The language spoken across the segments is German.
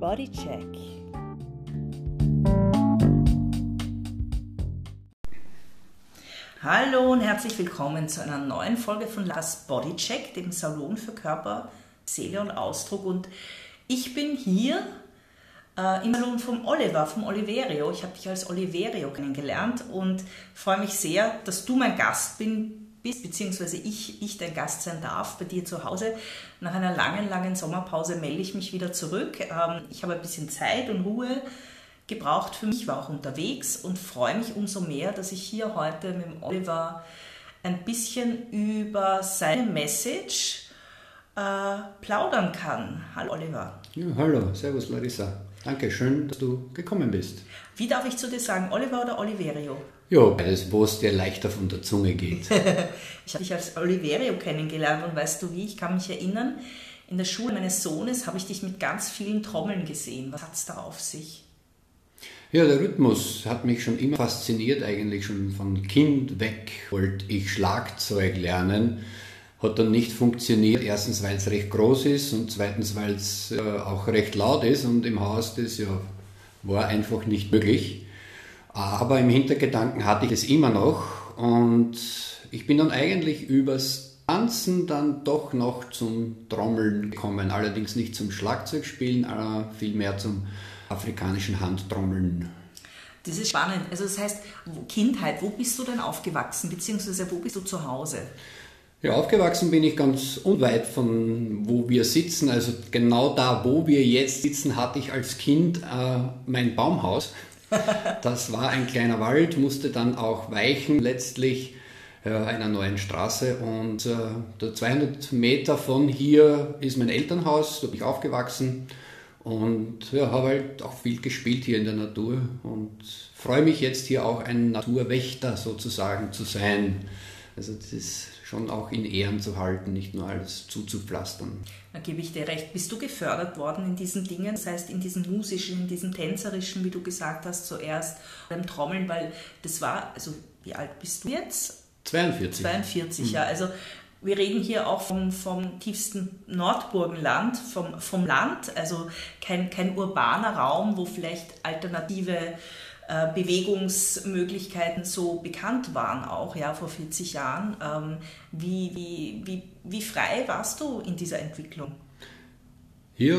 Bodycheck. Hallo und herzlich willkommen zu einer neuen Folge von Last Bodycheck, dem Salon für Körper, Seele und Ausdruck. Und ich bin hier äh, im Salon vom Oliver, vom Oliverio. Ich habe dich als Oliverio kennengelernt und freue mich sehr, dass du mein Gast bin, bist, beziehungsweise ich, ich dein Gast sein darf bei dir zu Hause. Nach einer langen, langen Sommerpause melde ich mich wieder zurück. Ähm, ich habe ein bisschen Zeit und Ruhe gebraucht für mich, war auch unterwegs und freue mich umso mehr, dass ich hier heute mit Oliver ein bisschen über seine Message äh, plaudern kann. Hallo Oliver. Ja, hallo, servus Larissa. Danke, schön, dass du gekommen bist. Wie darf ich zu dir sagen, Oliver oder Oliverio? Ja, beides, wo es dir leichter von der Zunge geht. ich habe dich als Oliverio kennengelernt und weißt du wie, ich kann mich erinnern, in der Schule meines Sohnes habe ich dich mit ganz vielen Trommeln gesehen. Was hat es da auf sich? Ja, der Rhythmus hat mich schon immer fasziniert, eigentlich schon von Kind weg wollte ich Schlagzeug lernen. Hat dann nicht funktioniert, erstens weil es recht groß ist und zweitens weil es äh, auch recht laut ist und im Haus das ja war einfach nicht möglich. Aber im Hintergedanken hatte ich es immer noch und ich bin dann eigentlich übers Tanzen dann doch noch zum Trommeln gekommen. Allerdings nicht zum Schlagzeugspielen, aber vielmehr zum afrikanischen Handtrommeln. Das ist spannend. Also das heißt, Kindheit, wo bist du denn aufgewachsen, beziehungsweise wo bist du zu Hause? Ja, aufgewachsen bin ich ganz unweit von wo wir sitzen. Also genau da, wo wir jetzt sitzen, hatte ich als Kind äh, mein Baumhaus. Das war ein kleiner Wald, musste dann auch weichen letztlich äh, einer neuen Straße und äh, 200 Meter von hier ist mein Elternhaus, da bin ich aufgewachsen und ja, habe halt auch viel gespielt hier in der Natur und freue mich jetzt hier auch ein Naturwächter sozusagen zu sein. Also das ist schon auch in Ehren zu halten, nicht nur alles zuzupflastern. Da gebe ich dir recht. Bist du gefördert worden in diesen Dingen, das heißt in diesem musischen, in diesem tänzerischen, wie du gesagt hast, zuerst beim Trommeln, weil das war, also wie alt bist du jetzt? 42. 42, mhm. ja. Also wir reden hier auch vom, vom tiefsten Nordburgenland, vom, vom Land, also kein, kein urbaner Raum, wo vielleicht alternative äh, Bewegungsmöglichkeiten so bekannt waren, auch ja, vor 40 Jahren. Ähm, wie, wie, wie, wie frei warst du in dieser Entwicklung? Ja,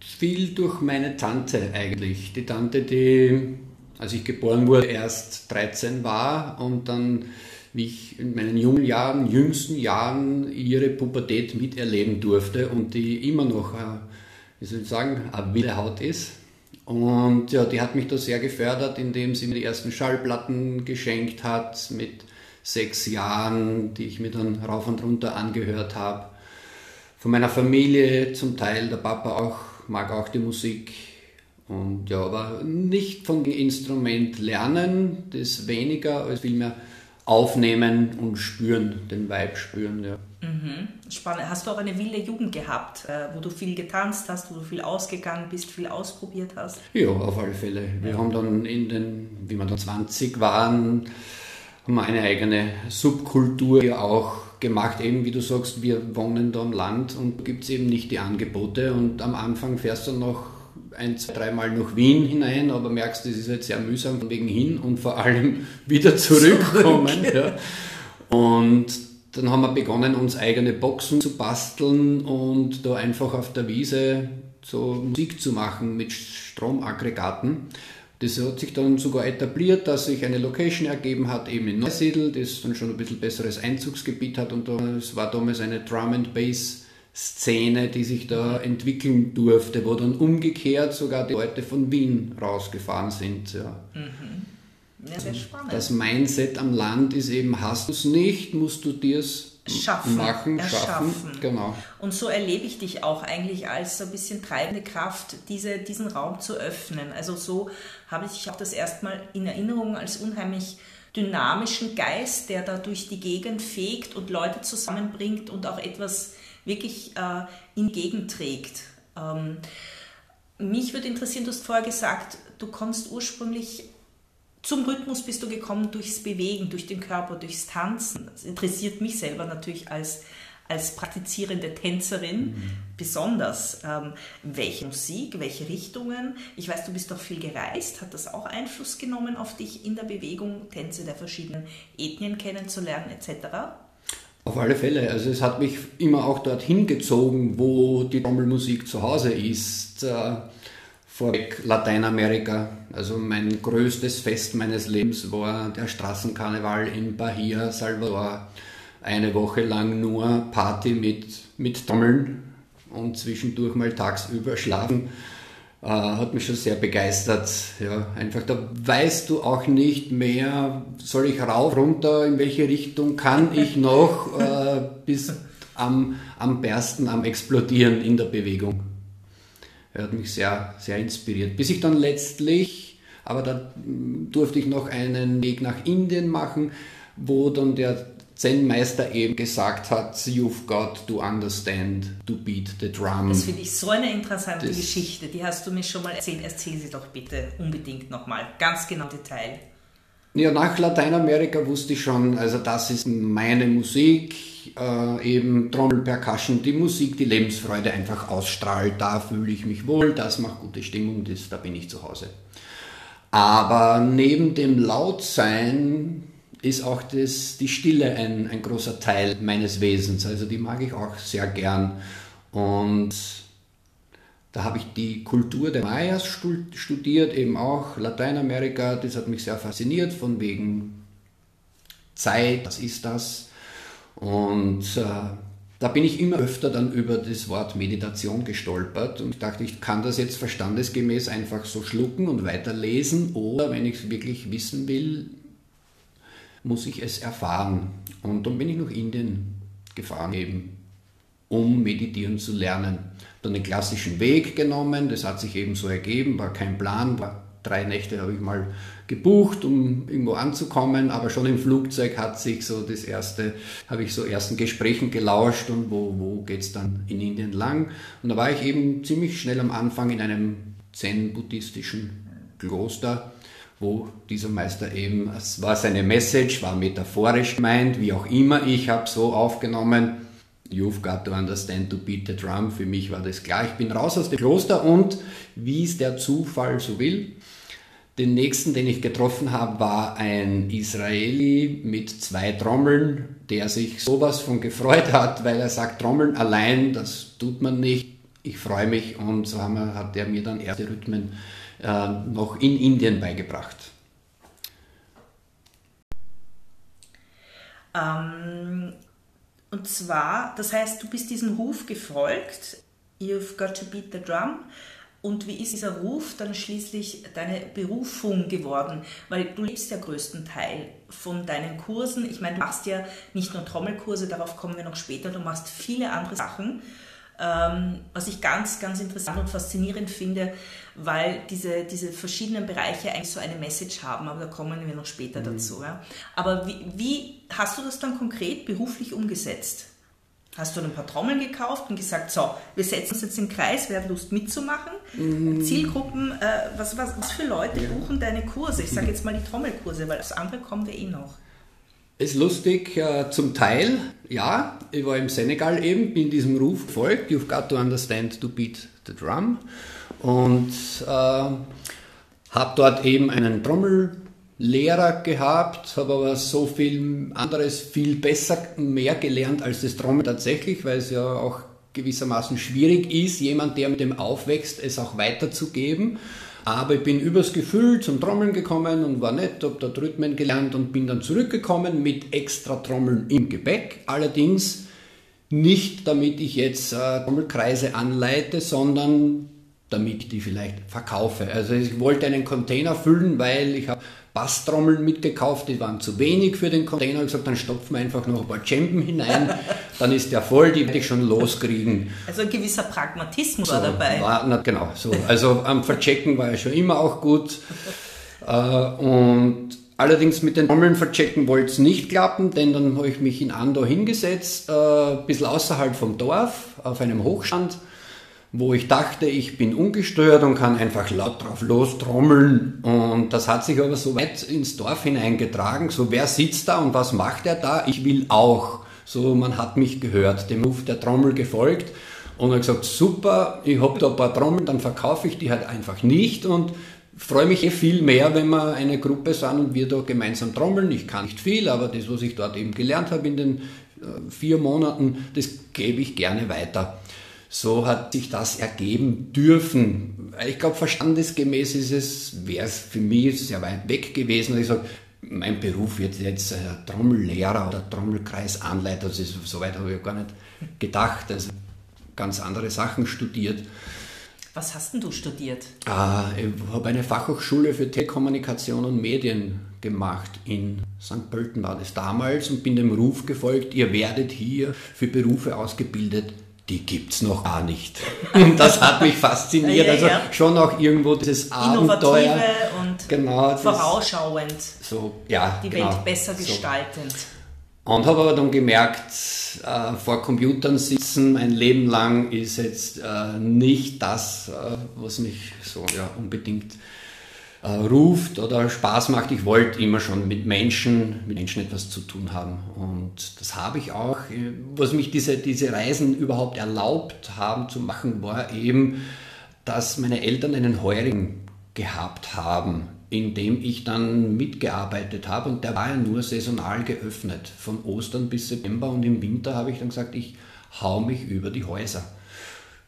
viel durch meine Tante eigentlich. Die Tante, die, als ich geboren wurde, erst 13 war und dann, wie ich in meinen jungen Jahren, jüngsten Jahren ihre Pubertät miterleben durfte und die immer noch, äh, wie soll ich sagen, eine wilde Haut ist und ja, die hat mich da sehr gefördert, indem sie mir die ersten Schallplatten geschenkt hat mit sechs Jahren, die ich mir dann rauf und runter angehört habe. Von meiner Familie zum Teil, der Papa auch, mag auch die Musik. Und ja, aber nicht von dem Instrument lernen, das weniger, als vielmehr aufnehmen und spüren, den Vibe spüren. Ja. Mhm. Spannend. Hast du auch eine wilde Jugend gehabt, äh, wo du viel getanzt hast, wo du viel ausgegangen bist, viel ausprobiert hast? Ja, auf alle Fälle. Wir ja. haben dann in den, wie wir dann 20 waren, haben wir eine eigene Subkultur ja auch gemacht. Eben wie du sagst, wir wohnen da am Land und gibt es eben nicht die Angebote. Und am Anfang fährst du noch ein, zwei, dreimal nach Wien hinein, aber merkst, das ist jetzt sehr mühsam von wegen hin und vor allem wieder zurückkommen. Zurück. Ja. Und dann haben wir begonnen, uns eigene Boxen zu basteln und da einfach auf der Wiese so Musik zu machen mit Stromaggregaten. Das hat sich dann sogar etabliert, dass sich eine Location ergeben hat, eben in Neusiedl, das dann schon ein bisschen besseres Einzugsgebiet hat und es war damals eine Drum and Bass Szene, die sich da entwickeln durfte, wo dann umgekehrt sogar die Leute von Wien rausgefahren sind. Ja. Mhm. Ja, sehr spannend. Das Mindset am Land ist eben, hast du es nicht, musst du dir es schaffen, machen, erschaffen. schaffen. Genau. Und so erlebe ich dich auch eigentlich als so ein bisschen treibende Kraft, diese, diesen Raum zu öffnen. Also so habe ich auch das erstmal in Erinnerung als unheimlich dynamischen Geist, der da durch die Gegend fegt und Leute zusammenbringt und auch etwas wirklich äh, in Gegend trägt. Ähm, mich würde interessieren, du hast vorher gesagt, du kommst ursprünglich zum Rhythmus bist du gekommen durchs Bewegen, durch den Körper, durchs Tanzen. Das interessiert mich selber natürlich als, als praktizierende Tänzerin mhm. besonders. Ähm, welche Musik, welche Richtungen? Ich weiß, du bist doch viel gereist. Hat das auch Einfluss genommen auf dich in der Bewegung, Tänze der verschiedenen Ethnien kennenzulernen etc.? Auf alle Fälle. Also es hat mich immer auch dorthin gezogen, wo die Trommelmusik zu Hause ist. Äh, vorweg Lateinamerika. Also mein größtes Fest meines Lebens war der Straßenkarneval in Bahia, Salvador. Eine Woche lang nur Party mit, mit Trommeln und zwischendurch mal tagsüber schlafen. Äh, hat mich schon sehr begeistert. Ja, einfach da weißt du auch nicht mehr, soll ich rauf, runter, in welche Richtung kann ich noch äh, bis am, am Bersten, am Explodieren in der Bewegung. Er hat mich sehr, sehr inspiriert. Bis ich dann letztlich, aber da durfte ich noch einen Weg nach Indien machen, wo dann der Zen-Meister eben gesagt hat, you've got to understand to beat the drum. Das finde ich so eine interessante das Geschichte. Die hast du mir schon mal erzählt. Erzähl sie doch bitte unbedingt nochmal. Ganz genau Detail. Ja, nach Lateinamerika wusste ich schon, also das ist meine Musik, äh, eben Trommel, Percussion, die Musik, die Lebensfreude einfach ausstrahlt, da fühle ich mich wohl, das macht gute Stimmung, das, da bin ich zu Hause. Aber neben dem Lautsein ist auch das, die Stille ein, ein großer Teil meines Wesens, also die mag ich auch sehr gern. Und da habe ich die Kultur der Mayas studiert, eben auch Lateinamerika. Das hat mich sehr fasziniert, von wegen Zeit, was ist das? Und äh, da bin ich immer öfter dann über das Wort Meditation gestolpert und dachte, ich kann das jetzt verstandesgemäß einfach so schlucken und weiterlesen oder wenn ich es wirklich wissen will, muss ich es erfahren. Und dann bin ich nach Indien gefahren eben, um meditieren zu lernen dann den klassischen Weg genommen. Das hat sich eben so ergeben, war kein Plan. War drei Nächte habe ich mal gebucht, um irgendwo anzukommen, aber schon im Flugzeug hat sich so das erste, habe ich so ersten Gesprächen gelauscht und wo, wo geht es dann in Indien lang. Und da war ich eben ziemlich schnell am Anfang in einem zen-buddhistischen Kloster, wo dieser Meister eben, es war seine Message, war metaphorisch gemeint, wie auch immer, ich habe so aufgenommen, You've got to understand to beat the drum. Für mich war das klar. Ich bin raus aus dem Kloster und wie es der Zufall so will, den nächsten, den ich getroffen habe, war ein Israeli mit zwei Trommeln, der sich sowas von gefreut hat, weil er sagt, Trommeln allein, das tut man nicht. Ich freue mich und so hat er mir dann erste Rhythmen äh, noch in Indien beigebracht. Ähm, und zwar, das heißt, du bist diesem Ruf gefolgt, you've got to beat the drum. Und wie ist dieser Ruf dann schließlich deine Berufung geworden? Weil du lebst ja größten Teil von deinen Kursen. Ich meine, du machst ja nicht nur Trommelkurse, darauf kommen wir noch später, du machst viele andere Sachen. Ähm, was ich ganz, ganz interessant und faszinierend finde, weil diese, diese verschiedenen Bereiche eigentlich so eine Message haben, aber da kommen wir noch später mhm. dazu. Ja. Aber wie, wie hast du das dann konkret beruflich umgesetzt? Hast du ein paar Trommeln gekauft und gesagt, so, wir setzen uns jetzt im Kreis, wer hat Lust mitzumachen? Mhm. Zielgruppen, äh, was, was, was für Leute ja. buchen deine Kurse? Ich sage jetzt mal die Trommelkurse, weil das andere kommt ja eh noch. Ist lustig, zum Teil, ja. Ich war im Senegal eben, bin diesem Ruf gefolgt, you've got to understand to beat the drum. Und äh, habe dort eben einen Trommellehrer gehabt, habe aber so viel anderes viel besser, mehr gelernt als das Trommeln tatsächlich, weil es ja auch gewissermaßen schwierig ist, jemand, der mit dem aufwächst, es auch weiterzugeben. Aber ich bin übers Gefühl zum Trommeln gekommen und war nett, habe dort Rhythmen gelernt und bin dann zurückgekommen mit extra Trommeln im Gepäck. Allerdings nicht, damit ich jetzt äh, Trommelkreise anleite, sondern damit ich die vielleicht verkaufe. Also ich wollte einen Container füllen, weil ich habe Basstrommeln mitgekauft, die waren zu wenig für den Container. Ich gesagt, dann stopfen wir einfach noch ein paar Champen hinein, dann ist der voll, die werde ich schon loskriegen. Also ein gewisser Pragmatismus so, war dabei. War, na, genau, so. Also am Verchecken war ich schon immer auch gut. Äh, und allerdings mit den Trommeln verchecken wollte es nicht klappen, denn dann habe ich mich in Andor hingesetzt, äh, ein bisschen außerhalb vom Dorf, auf einem Hochstand wo ich dachte, ich bin ungesteuert und kann einfach laut drauf lostrommeln. Und das hat sich aber so weit ins Dorf hineingetragen, so wer sitzt da und was macht er da? Ich will auch So, man hat mich gehört, dem Ruf der Trommel gefolgt und habe gesagt, super, ich habe da ein paar Trommeln, dann verkaufe ich die halt einfach nicht und freue mich eh viel mehr, wenn wir eine Gruppe sind und wir da gemeinsam trommeln. Ich kann nicht viel, aber das, was ich dort eben gelernt habe in den äh, vier Monaten, das gebe ich gerne weiter. So hat sich das ergeben dürfen. Ich glaube, verstandesgemäß ist es, wäre es für mich sehr weit weg gewesen. Ich sage, mein Beruf wird jetzt äh, Trommellehrer oder Trommelkreisanleiter. Das ist, so weit habe ich gar nicht gedacht. Also ganz andere Sachen studiert. Was hast denn du studiert? Ah, ich habe eine Fachhochschule für Telekommunikation und Medien gemacht. In St. Pölten war das damals und bin dem Ruf gefolgt, ihr werdet hier für Berufe ausgebildet, die gibt es noch gar nicht. Und das hat mich fasziniert. Ja, also ja. schon auch irgendwo dieses Abenteuer. Innovative und genau, vorausschauend. So, ja, die genau, Welt besser gestaltend. So. Und habe aber dann gemerkt, äh, vor Computern sitzen ein Leben lang ist jetzt äh, nicht das, äh, was mich so ja, unbedingt äh, ruft oder Spaß macht. Ich wollte immer schon mit Menschen, mit Menschen etwas zu tun haben. Und das habe ich auch. Was mich diese, diese Reisen überhaupt erlaubt haben zu machen, war eben, dass meine Eltern einen Heurigen gehabt haben in dem ich dann mitgearbeitet habe und der war ja nur saisonal geöffnet, von Ostern bis September und im Winter habe ich dann gesagt, ich hau mich über die Häuser.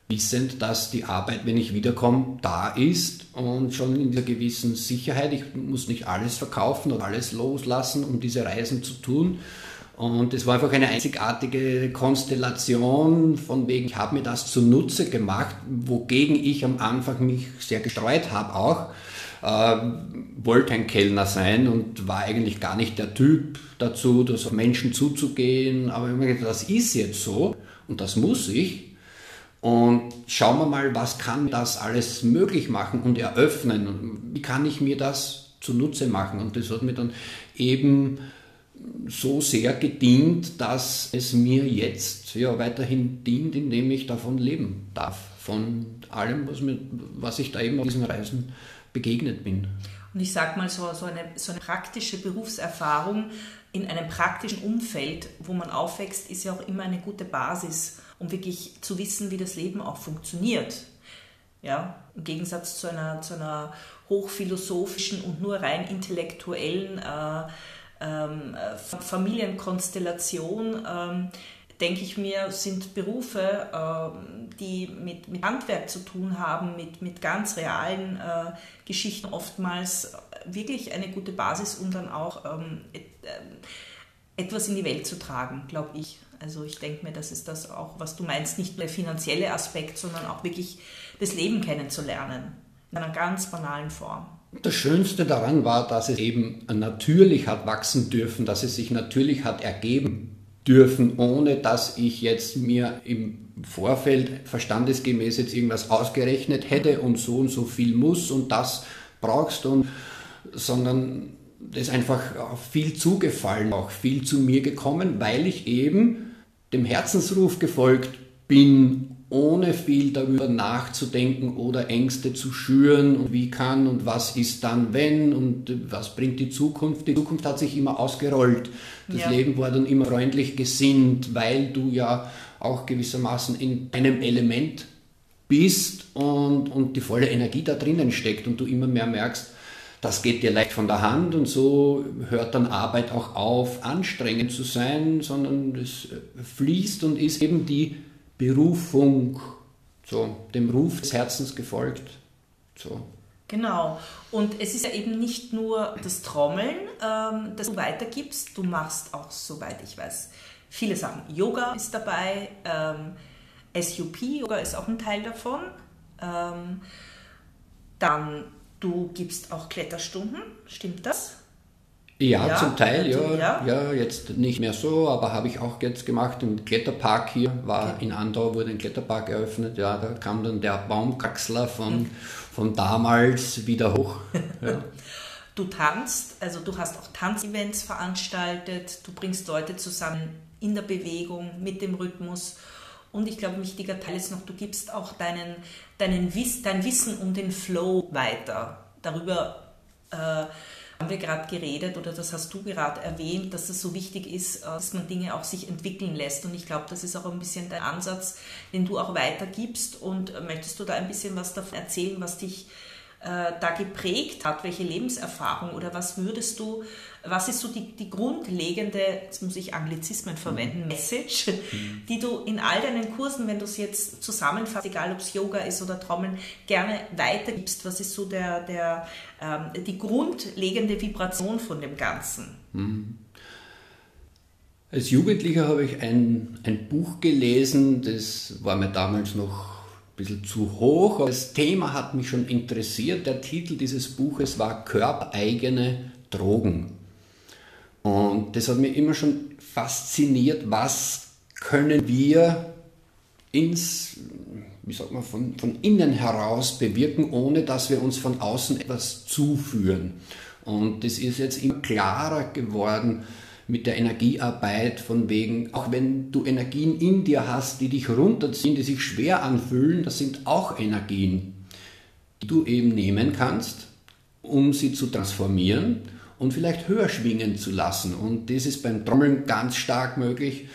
Wissend, dass die Arbeit, wenn ich wiederkomme, da ist und schon in der gewissen Sicherheit. Ich muss nicht alles verkaufen und alles loslassen, um diese Reisen zu tun. Und es war einfach eine einzigartige Konstellation, von wegen, ich habe mir das zunutze gemacht, wogegen ich am Anfang mich sehr gestreut habe auch äh, wollte ein Kellner sein und war eigentlich gar nicht der Typ dazu, das auf Menschen zuzugehen. Aber ich habe das ist jetzt so und das muss ich. Und schauen wir mal, was kann das alles möglich machen und eröffnen? Wie kann ich mir das zunutze machen? Und das hat mir dann eben so sehr gedient, dass es mir jetzt ja, weiterhin dient, indem ich davon leben darf. Von allem, was, mir, was ich da eben auf diesen Reisen begegnet bin. Und ich sage mal so, so, eine, so eine praktische Berufserfahrung in einem praktischen Umfeld, wo man aufwächst, ist ja auch immer eine gute Basis, um wirklich zu wissen, wie das Leben auch funktioniert. Ja, Im Gegensatz zu einer, zu einer hochphilosophischen und nur rein intellektuellen äh, ähm, Familienkonstellation ähm, denke ich mir, sind Berufe, ähm, die mit, mit Handwerk zu tun haben, mit, mit ganz realen äh, Geschichten oftmals wirklich eine gute Basis, um dann auch ähm, äh, etwas in die Welt zu tragen, glaube ich. Also ich denke mir, das ist das auch, was du meinst, nicht der finanzielle Aspekt, sondern auch wirklich das Leben kennenzulernen, in einer ganz banalen Form. Das Schönste daran war, dass es eben natürlich hat wachsen dürfen, dass es sich natürlich hat ergeben dürfen, ohne dass ich jetzt mir im Vorfeld verstandesgemäß jetzt irgendwas ausgerechnet hätte und so und so viel muss und das brauchst und sondern das ist einfach viel zugefallen, auch viel zu mir gekommen, weil ich eben dem Herzensruf gefolgt bin ohne viel darüber nachzudenken oder Ängste zu schüren und wie kann und was ist dann wenn und was bringt die Zukunft. Die Zukunft hat sich immer ausgerollt. Das ja. Leben war dann immer freundlich gesinnt, weil du ja auch gewissermaßen in einem Element bist und, und die volle Energie da drinnen steckt und du immer mehr merkst, das geht dir leicht von der Hand und so hört dann Arbeit auch auf, anstrengend zu sein, sondern es fließt und ist eben die Berufung, so dem Ruf des Herzens gefolgt. So. Genau. Und es ist ja eben nicht nur das Trommeln, ähm, das du weitergibst. Du machst auch, soweit ich weiß, viele Sachen. Yoga ist dabei, ähm, SUP, Yoga ist auch ein Teil davon. Ähm, dann, du gibst auch Kletterstunden, stimmt das? Ja, ja, zum Teil, ja, ja. Ja, jetzt nicht mehr so, aber habe ich auch jetzt gemacht. Im Kletterpark hier war okay. in Andau wurde ein Kletterpark eröffnet. Ja, da kam dann der Baumkraxler von, mhm. von damals wieder hoch. Ja. Du tanzt, also du hast auch Tanzevents veranstaltet, du bringst Leute zusammen in der Bewegung, mit dem Rhythmus. Und ich glaube, ein wichtiger Teil ist noch, du gibst auch deinen, deinen Wiss, dein Wissen um den Flow weiter. Darüber, äh, haben wir gerade geredet oder das hast du gerade erwähnt, dass es so wichtig ist, äh, dass man Dinge auch sich entwickeln lässt. Und ich glaube, das ist auch ein bisschen dein Ansatz, den du auch weitergibst. Und äh, möchtest du da ein bisschen was davon erzählen, was dich da geprägt hat, welche Lebenserfahrung oder was würdest du, was ist so die, die grundlegende, jetzt muss ich Anglizismen verwenden, mhm. Message, mhm. die du in all deinen Kursen, wenn du es jetzt zusammenfasst, egal ob es Yoga ist oder Trommeln, gerne weitergibst? Was ist so der, der, ähm, die grundlegende Vibration von dem Ganzen? Mhm. Als Jugendlicher habe ich ein, ein Buch gelesen, das war mir damals noch bisschen zu hoch. Das Thema hat mich schon interessiert. Der Titel dieses Buches war Körpereigene Drogen. Und das hat mich immer schon fasziniert, was können wir ins, wie sagt man, von, von innen heraus bewirken, ohne dass wir uns von außen etwas zuführen. Und das ist jetzt immer klarer geworden, mit der Energiearbeit, von wegen, auch wenn du Energien in dir hast, die dich runterziehen, die sich schwer anfühlen, das sind auch Energien, die du eben nehmen kannst, um sie zu transformieren und vielleicht höher schwingen zu lassen. Und das ist beim Trommeln ganz stark möglich,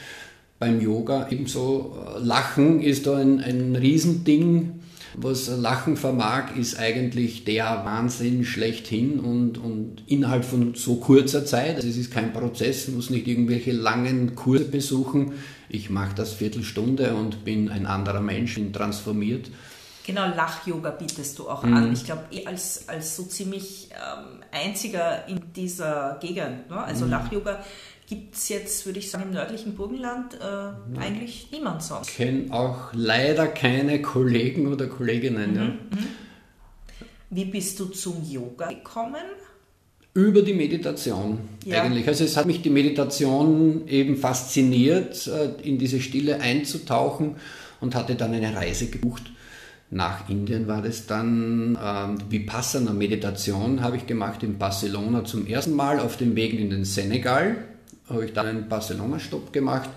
beim Yoga ebenso. Lachen ist da ein, ein Riesending was Lachen vermag, ist eigentlich der Wahnsinn schlechthin und, und innerhalb von so kurzer Zeit. Es ist kein Prozess, muss nicht irgendwelche langen Kurse besuchen. Ich mache das Viertelstunde und bin ein anderer Mensch, bin transformiert. Genau, Lach-Yoga bietest du auch mhm. an. Ich glaube, eh als, als so ziemlich ähm, einziger in dieser Gegend. Ne? Also mhm. Lach-Yoga gibt es jetzt, würde ich sagen, im nördlichen Burgenland äh, eigentlich niemand sonst. Ich kenne auch leider keine Kollegen oder Kolleginnen. Mhm, ja. Mhm. Wie bist du zum Yoga gekommen? Über die Meditation ja. eigentlich. Also es hat mich die Meditation eben fasziniert, äh, in diese Stille einzutauchen und hatte dann eine Reise gebucht. Nach Indien war das dann ähm, Vipassana Meditation habe ich gemacht in Barcelona zum ersten Mal auf dem Weg in den Senegal habe ich dann einen Barcelona-Stopp gemacht,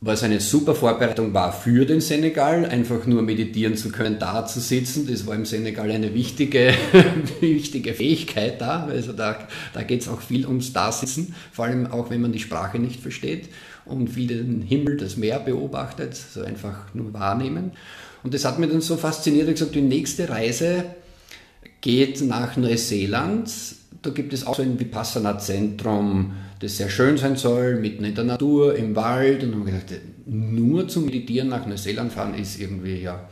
was eine super Vorbereitung war für den Senegal, einfach nur meditieren zu können, da zu sitzen. Das war im Senegal eine wichtige, wichtige Fähigkeit da. Also da, da geht es auch viel ums Dasitzen, vor allem auch wenn man die Sprache nicht versteht und viel den Himmel, das Meer beobachtet, so einfach nur wahrnehmen. Und das hat mich dann so fasziniert, ich gesagt, die nächste Reise geht nach Neuseeland. Da gibt es auch so ein Vipassana-Zentrum, das sehr schön sein soll, mitten in der Natur, im Wald. Und dann haben wir gedacht, nur zum Meditieren nach Neuseeland fahren ist irgendwie ja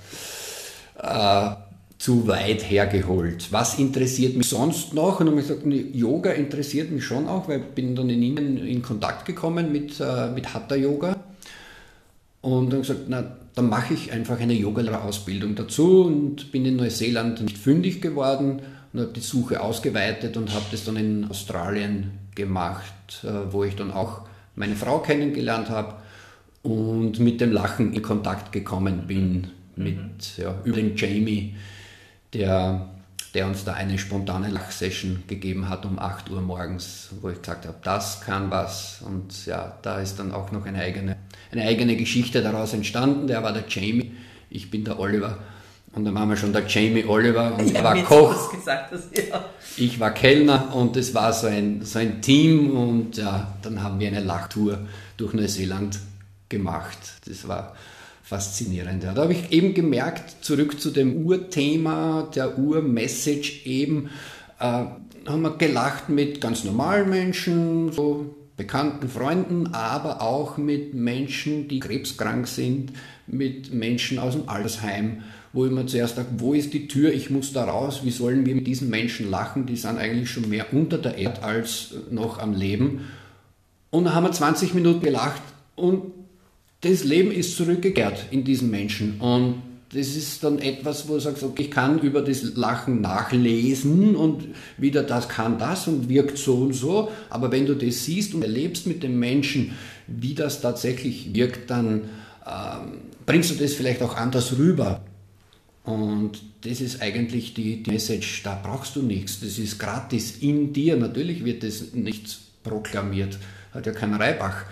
äh, zu weit hergeholt. Was interessiert mich sonst noch? Und dann habe ich gesagt, Yoga interessiert mich schon auch, weil ich bin dann in Indien in Kontakt gekommen mit, äh, mit Hatha Yoga. Und dann gesagt, na, dann mache ich einfach eine Yoga-Ausbildung dazu und bin in Neuseeland nicht fündig geworden und habe die Suche ausgeweitet und habe das dann in Australien gemacht, äh, wo ich dann auch meine Frau kennengelernt habe und mit dem Lachen in Kontakt gekommen bin, mit, mhm. ja, über den Jamie, der, der uns da eine spontane Lachsession gegeben hat um 8 Uhr morgens, wo ich gesagt habe, das kann was. Und ja, da ist dann auch noch eine eigene, eine eigene Geschichte daraus entstanden. Der war der Jamie, ich bin der Oliver. Und dann waren wir schon der Jamie Oliver und ich war Koch. Gesagt, dass, ja. Ich war Kellner und es war so ein, so ein Team und ja, dann haben wir eine Lachtour durch Neuseeland gemacht. Das war faszinierend. Ja. Da habe ich eben gemerkt, zurück zu dem Urthema, der Urmessage eben, äh, haben wir gelacht mit ganz normalen Menschen, so bekannten Freunden, aber auch mit Menschen, die krebskrank sind, mit Menschen aus dem Altersheim wo ich mir zuerst dachte, wo ist die Tür, ich muss da raus, wie sollen wir mit diesen Menschen lachen, die sind eigentlich schon mehr unter der Erde als noch am Leben. Und dann haben wir 20 Minuten gelacht und das Leben ist zurückgekehrt in diesen Menschen. Und das ist dann etwas, wo du sagst, okay, ich kann über das Lachen nachlesen und wieder das kann das und wirkt so und so. Aber wenn du das siehst und erlebst mit den Menschen, wie das tatsächlich wirkt, dann ähm, bringst du das vielleicht auch anders rüber. Und das ist eigentlich die, die, Message, da brauchst du nichts, das ist gratis in dir. Natürlich wird das nicht proklamiert, hat ja kein Reibach.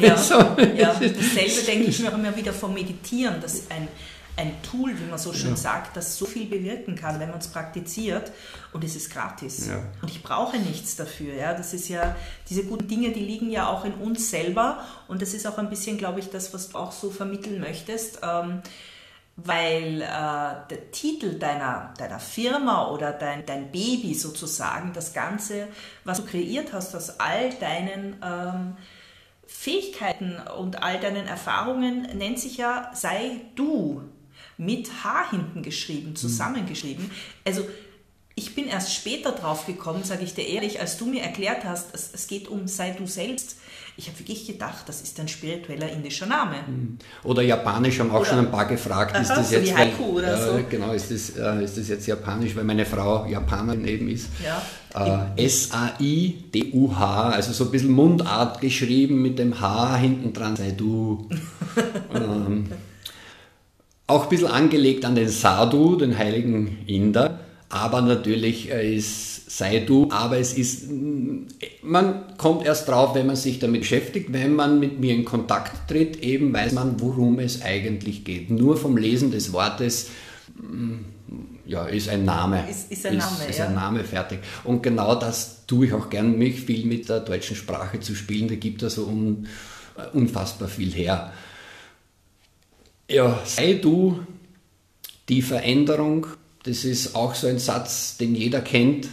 Ja, so, ja dasselbe denke ich mir immer wieder vom Meditieren, dass ein, ein Tool, wie man so schön ja. sagt, das so viel bewirken kann, wenn man es praktiziert und es ist gratis. Ja. Und ich brauche nichts dafür. Ja? Das ist ja, diese guten Dinge, die liegen ja auch in uns selber und das ist auch ein bisschen, glaube ich, das, was du auch so vermitteln möchtest. Ähm, weil äh, der Titel deiner, deiner Firma oder dein, dein Baby sozusagen, das Ganze, was du kreiert hast aus all deinen ähm, Fähigkeiten und all deinen Erfahrungen, nennt sich ja Sei du mit H hinten geschrieben, mhm. zusammengeschrieben. Also ich bin erst später drauf gekommen, sage ich dir ehrlich, als du mir erklärt hast, es, es geht um Sei du selbst ich habe wirklich gedacht, das ist ein spiritueller indischer Name. Hm. Oder japanisch haben auch oder, schon ein paar gefragt, ist das jetzt Haiku so. genau, ist das, äh, ist das jetzt japanisch, weil meine Frau Japanerin eben ist. Ja. Äh, S-A-I-D-U-H, also so ein bisschen Mundart geschrieben mit dem H hinten dran, sei du. ähm, auch ein bisschen angelegt an den Sadhu, den heiligen Inder, aber natürlich äh, ist sei du, aber es ist, man kommt erst drauf, wenn man sich damit beschäftigt, wenn man mit mir in Kontakt tritt, eben weiß man, worum es eigentlich geht. Nur vom Lesen des Wortes, mm, ja, ist ein Name. Ist, ist ein Name, ist, ist ein Name fertig. Und genau das tue ich auch gern, mich viel mit der deutschen Sprache zu spielen. Da gibt es so un, unfassbar viel her. Ja, sei du die Veränderung, das ist auch so ein Satz, den jeder kennt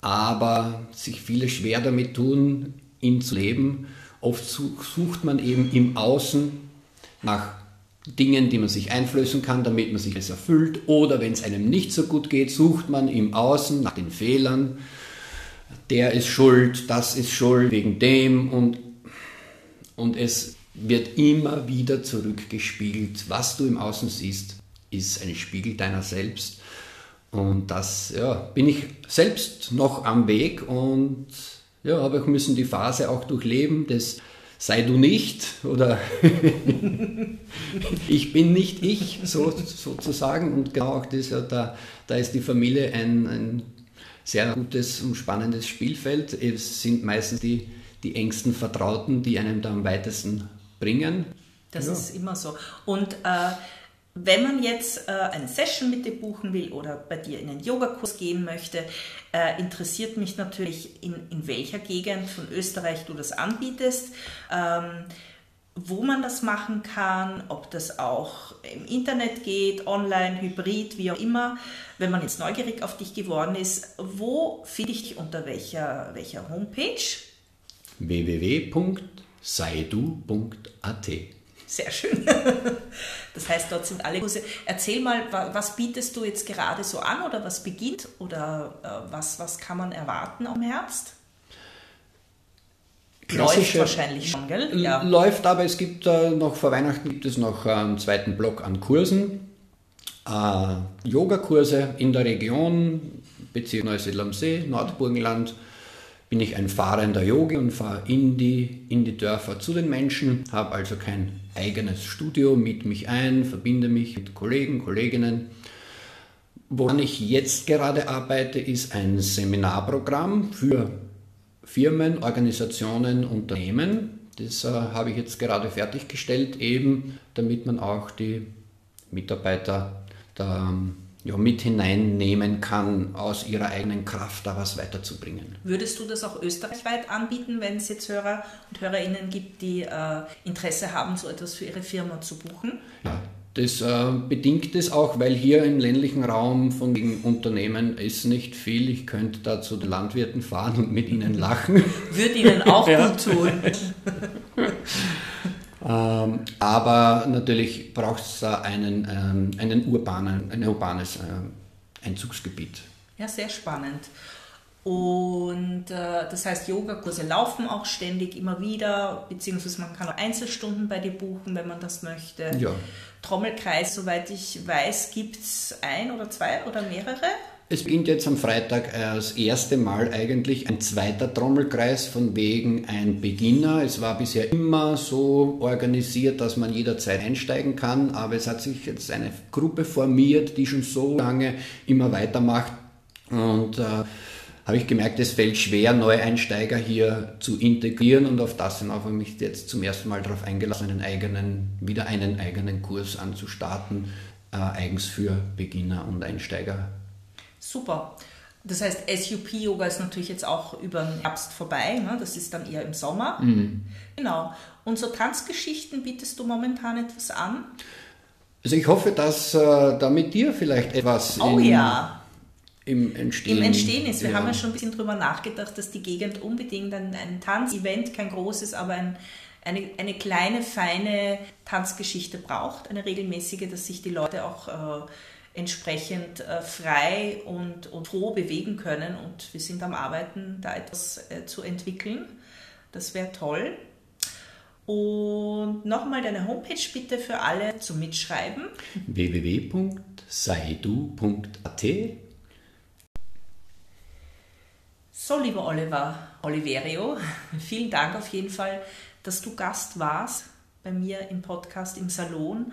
aber sich viele schwer damit tun, ihn zu leben. Oft sucht man eben im Außen nach Dingen, die man sich einflößen kann, damit man sich es erfüllt. Oder wenn es einem nicht so gut geht, sucht man im Außen nach den Fehlern. Der ist schuld, das ist schuld wegen dem und, und es wird immer wieder zurückgespiegelt. Was du im Außen siehst, ist ein Spiegel deiner selbst. Und das ja, bin ich selbst noch am Weg und ja, habe ich müssen die Phase auch durchleben, das sei du nicht oder ich bin nicht ich, so, sozusagen. Und genau auch das, ja, da, da ist die Familie ein, ein sehr gutes und spannendes Spielfeld. Es sind meistens die, die engsten Vertrauten, die einem da am weitesten bringen. Das ja. ist immer so. Und äh, wenn man jetzt äh, eine Session mit dir buchen will oder bei dir in einen Yogakurs gehen möchte, äh, interessiert mich natürlich, in, in welcher Gegend von Österreich du das anbietest, ähm, wo man das machen kann, ob das auch im Internet geht, online, hybrid, wie auch immer. Wenn man jetzt neugierig auf dich geworden ist, wo finde ich dich unter welcher, welcher Homepage? www.seidu.at sehr schön. Das heißt, dort sind alle Kurse. Erzähl mal, was bietest du jetzt gerade so an oder was beginnt oder äh, was, was kann man erwarten am Herbst? Läuft wahrscheinlich schon, gell? Ja. Läuft, aber es gibt äh, noch vor Weihnachten gibt es noch einen zweiten Block an Kursen. Äh, Yogakurse in der Region, Bezirk Neusiedl am See, Nordburgenland bin ich ein fahrender Yogi und fahre in die, in die Dörfer zu den Menschen, habe also kein eigenes Studio, miete mich ein, verbinde mich mit Kollegen, Kolleginnen. Woran ich jetzt gerade arbeite, ist ein Seminarprogramm für Firmen, Organisationen, Unternehmen. Das äh, habe ich jetzt gerade fertiggestellt, eben damit man auch die Mitarbeiter da ja, mit hineinnehmen kann, aus ihrer eigenen Kraft da was weiterzubringen. Würdest du das auch österreichweit anbieten, wenn es jetzt Hörer und Hörerinnen gibt, die äh, Interesse haben, so etwas für ihre Firma zu buchen? Ja, das äh, bedingt es auch, weil hier im ländlichen Raum von den Unternehmen ist nicht viel. Ich könnte da zu den Landwirten fahren und mit ihnen lachen. Würde ihnen auch gut tun. Ähm, aber natürlich braucht es da einen, ähm, einen urbanen, ein urbanes äh, Einzugsgebiet. Ja, sehr spannend. Und äh, das heißt, Yogakurse laufen auch ständig immer wieder, beziehungsweise man kann auch Einzelstunden bei dir buchen, wenn man das möchte. Ja. Trommelkreis, soweit ich weiß, gibt es ein oder zwei oder mehrere? Es beginnt jetzt am Freitag das erste Mal eigentlich ein zweiter Trommelkreis von wegen ein Beginner. Es war bisher immer so organisiert, dass man jederzeit einsteigen kann, aber es hat sich jetzt eine Gruppe formiert, die schon so lange immer weitermacht und äh, habe ich gemerkt, es fällt schwer, Neueinsteiger hier zu integrieren und auf das hin habe ich mich jetzt zum ersten Mal darauf eingelassen, einen eigenen, wieder einen eigenen Kurs anzustarten, äh, eigens für Beginner und Einsteiger. Super. Das heißt, SUP-Yoga ist natürlich jetzt auch über den Herbst vorbei. Ne? Das ist dann eher im Sommer. Mhm. Genau. Und so Tanzgeschichten bietest du momentan etwas an? Also ich hoffe, dass äh, da mit dir vielleicht etwas oh, in, ja. im Entstehen, Im Entstehen ist. Wir ja. haben ja schon ein bisschen drüber nachgedacht, dass die Gegend unbedingt ein, ein Tanzevent, kein großes, aber ein, eine, eine kleine, feine Tanzgeschichte braucht, eine regelmäßige, dass sich die Leute auch äh, entsprechend äh, frei und, und froh bewegen können. Und wir sind am Arbeiten, da etwas äh, zu entwickeln. Das wäre toll. Und nochmal deine Homepage bitte für alle zum Mitschreiben. www.seidu.at So, lieber Oliver Oliverio, vielen Dank auf jeden Fall, dass du Gast warst bei mir im Podcast im Salon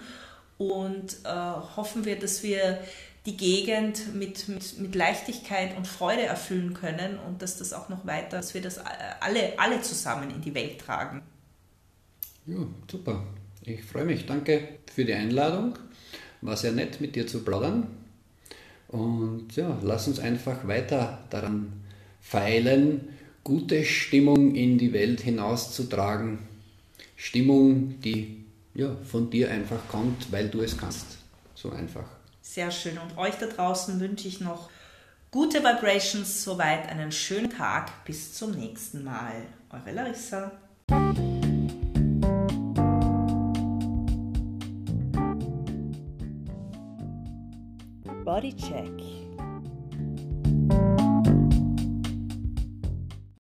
und äh, hoffen wir, dass wir die Gegend mit, mit, mit Leichtigkeit und Freude erfüllen können und dass das auch noch weiter, dass wir das alle, alle zusammen in die Welt tragen. Ja, super. Ich freue mich. Danke für die Einladung. War sehr nett mit dir zu plaudern. Und ja, lass uns einfach weiter daran feilen, gute Stimmung in die Welt hinauszutragen. Stimmung, die ja, von dir einfach kommt, weil du es kannst. So einfach. Sehr schön. Und euch da draußen wünsche ich noch gute Vibrations. Soweit einen schönen Tag. Bis zum nächsten Mal. Eure Larissa. Body Check.